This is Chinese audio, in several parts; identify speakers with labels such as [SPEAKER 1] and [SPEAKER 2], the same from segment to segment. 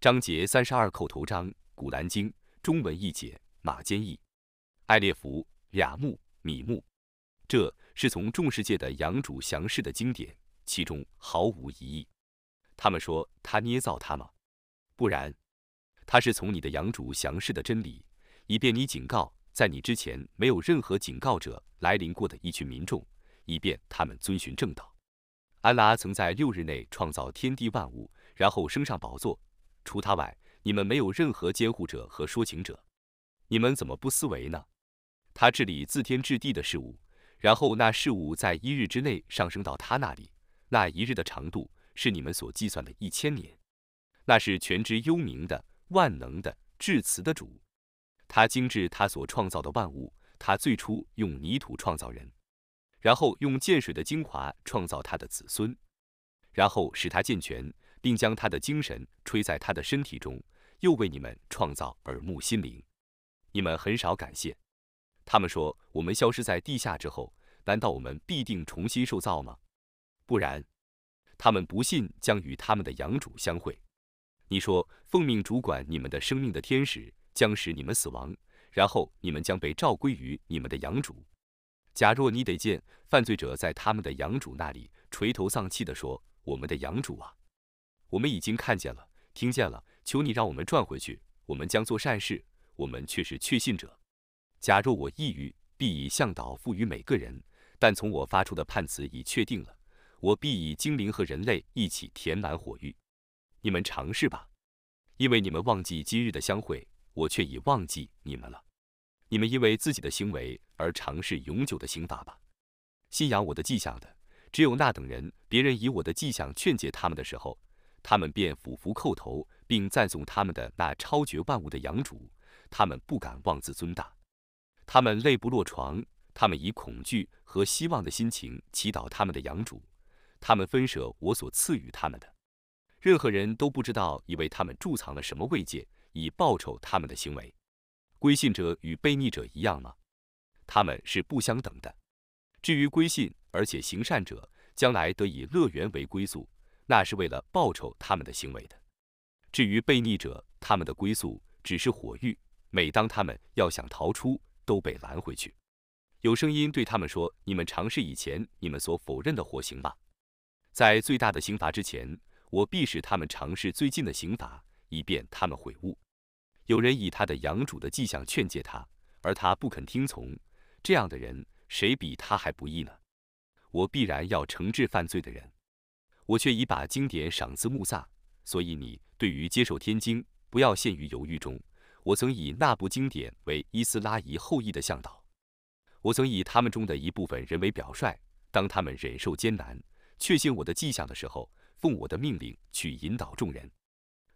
[SPEAKER 1] 章节三十二口头章，《古兰经》中文译解，马坚译，艾列弗、雅木、米木。这是从众世界的养主降世的经典，其中毫无疑义。他们说他捏造他吗？不然，他是从你的养主降世的真理，以便你警告在你之前没有任何警告者来临过的一群民众，以便他们遵循正道。安拉曾在六日内创造天地万物，然后升上宝座。除他外，你们没有任何监护者和说情者。你们怎么不思维呢？他治理自天至地的事物。然后那事物在一日之内上升到他那里，那一日的长度是你们所计算的一千年。那是全知幽冥的、万能的、至慈的主。他精致他所创造的万物。他最初用泥土创造人，然后用涧水的精华创造他的子孙，然后使他健全，并将他的精神吹在他的身体中，又为你们创造耳目心灵。你们很少感谢。他们说：“我们消失在地下之后，难道我们必定重新受造吗？不然，他们不信将与他们的养主相会。你说，奉命主管你们的生命的天使将使你们死亡，然后你们将被召归于你们的养主。假若你得见犯罪者在他们的养主那里垂头丧气地说：‘我们的养主啊，我们已经看见了，听见了，求你让我们转回去，我们将做善事，我们却是确信者。’”假若我抑郁，必以向导赋予每个人。但从我发出的判词已确定了，我必以精灵和人类一起填满火域。你们尝试吧，因为你们忘记今日的相会，我却已忘记你们了。你们因为自己的行为而尝试永久的刑罚吧。信仰我的迹象的，只有那等人。别人以我的迹象劝诫他们的时候，他们便俯伏叩头，并赞颂他们的那超绝万物的养主。他们不敢妄自尊大。他们泪不落床，他们以恐惧和希望的心情祈祷他们的养主，他们分舍我所赐予他们的。任何人都不知道，以为他们贮藏了什么慰藉，以报酬他们的行为。归信者与悖逆者一样吗？他们是不相等的。至于归信而且行善者，将来得以乐园为归宿，那是为了报酬他们的行为的。至于悖逆者，他们的归宿只是火狱，每当他们要想逃出。都被拦回去。有声音对他们说：“你们尝试以前你们所否认的火刑吧。在最大的刑罚之前，我必使他们尝试最近的刑罚，以便他们悔悟。”有人以他的养主的迹象劝诫他，而他不肯听从。这样的人，谁比他还不义呢？我必然要惩治犯罪的人。我却已把经典赏赐穆萨，所以你对于接受天经，不要陷于犹豫中。我曾以那部经典为伊斯拉仪后裔的向导，我曾以他们中的一部分人为表率，当他们忍受艰难、确信我的迹象的时候，奉我的命令去引导众人。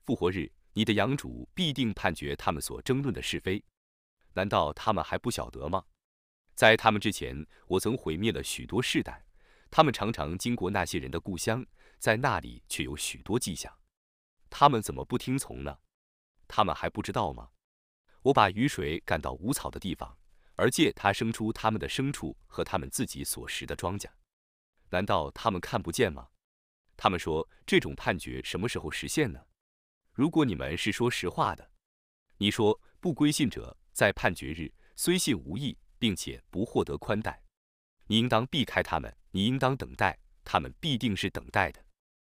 [SPEAKER 1] 复活日，你的养主必定判决他们所争论的是非，难道他们还不晓得吗？在他们之前，我曾毁灭了许多世代，他们常常经过那些人的故乡，在那里却有许多迹象，他们怎么不听从呢？他们还不知道吗？我把雨水赶到无草的地方，而借它生出他们的牲畜和他们自己所食的庄稼。难道他们看不见吗？他们说这种判决什么时候实现呢？如果你们是说实话的，你说不归信者在判决日虽信无益，并且不获得宽待，你应当避开他们，你应当等待，他们必定是等待的。